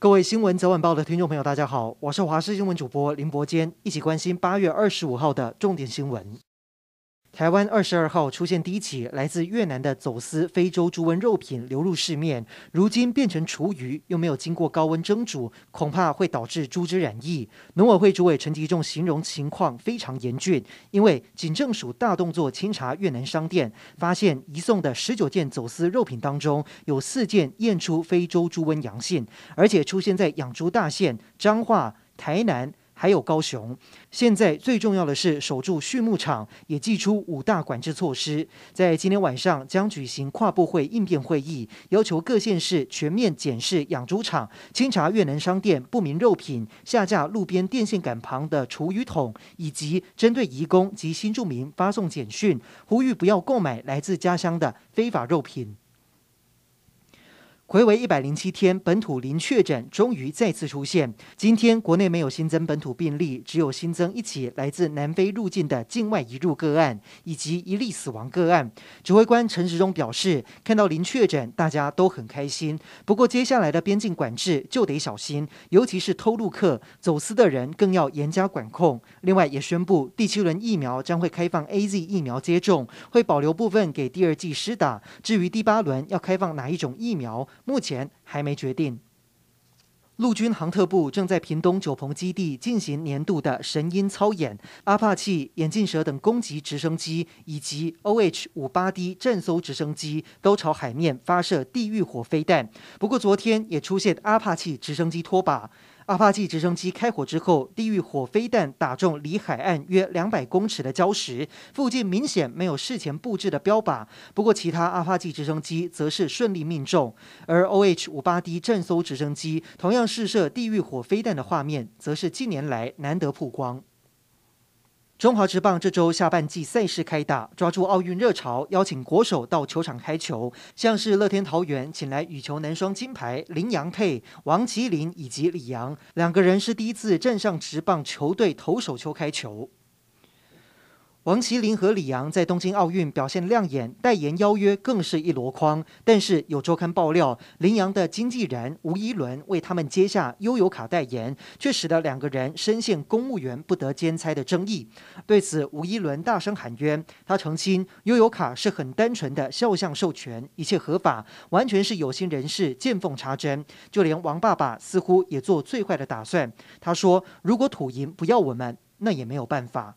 各位新闻早晚报的听众朋友，大家好，我是华视新闻主播林伯坚，一起关心八月二十五号的重点新闻。台湾二十二号出现第一起来自越南的走私非洲猪瘟肉品流入市面，如今变成厨余，又没有经过高温蒸煮，恐怕会导致猪只染疫。农委会主委陈吉仲形容情况非常严峻，因为警政署大动作清查越南商店，发现移送的十九件走私肉品当中，有四件验出非洲猪瘟阳性，而且出现在养猪大县、彰化、台南。还有高雄，现在最重要的是守住畜牧场，也祭出五大管制措施。在今天晚上将举行跨部会应变会议，要求各县市全面检视养猪场，清查越南商店不明肉品，下架路边电线杆旁的厨余桶，以及针对移工及新住民发送简讯，呼吁不要购买来自家乡的非法肉品。回为一百零七天，本土零确诊终于再次出现。今天国内没有新增本土病例，只有新增一起来自南非入境的境外移入个案，以及一例死亡个案。指挥官陈时中表示，看到零确诊，大家都很开心。不过接下来的边境管制就得小心，尤其是偷渡客、走私的人更要严加管控。另外也宣布，第七轮疫苗将会开放 AZ 疫苗接种，会保留部分给第二剂施打。至于第八轮要开放哪一种疫苗？目前还没决定。陆军航特部正在屏东九鹏基地进行年度的神鹰操演，阿帕契、眼镜蛇等攻击直升机以及 OH 五八 D 战搜直升机都朝海面发射地狱火飞弹。不过昨天也出现阿帕契直升机拖把。阿帕奇直升机开火之后，地狱火飞弹打中离海岸约两百公尺的礁石，附近明显没有事前布置的标靶。不过，其他阿帕奇直升机则是顺利命中，而 OH 五八 D 战搜直升机同样试射地狱火飞弹的画面，则是近年来难得曝光。中华职棒这周下半季赛事开打，抓住奥运热潮，邀请国手到球场开球，像是乐天桃园请来羽球男双金牌林洋配王麒麟以及李阳，两个人是第一次站上职棒球队投手球开球。王麒麟和李阳在东京奥运表现亮眼，代言邀约更是一箩筐。但是有周刊爆料，林洋的经纪人吴一伦为他们接下悠游卡代言，却使得两个人深陷公务员不得兼差的争议。对此，吴一伦大声喊冤，他澄清悠游卡是很单纯的肖像授权，一切合法，完全是有心人士见缝插针。就连王爸爸似乎也做最坏的打算。他说：“如果土银不要我们，那也没有办法。”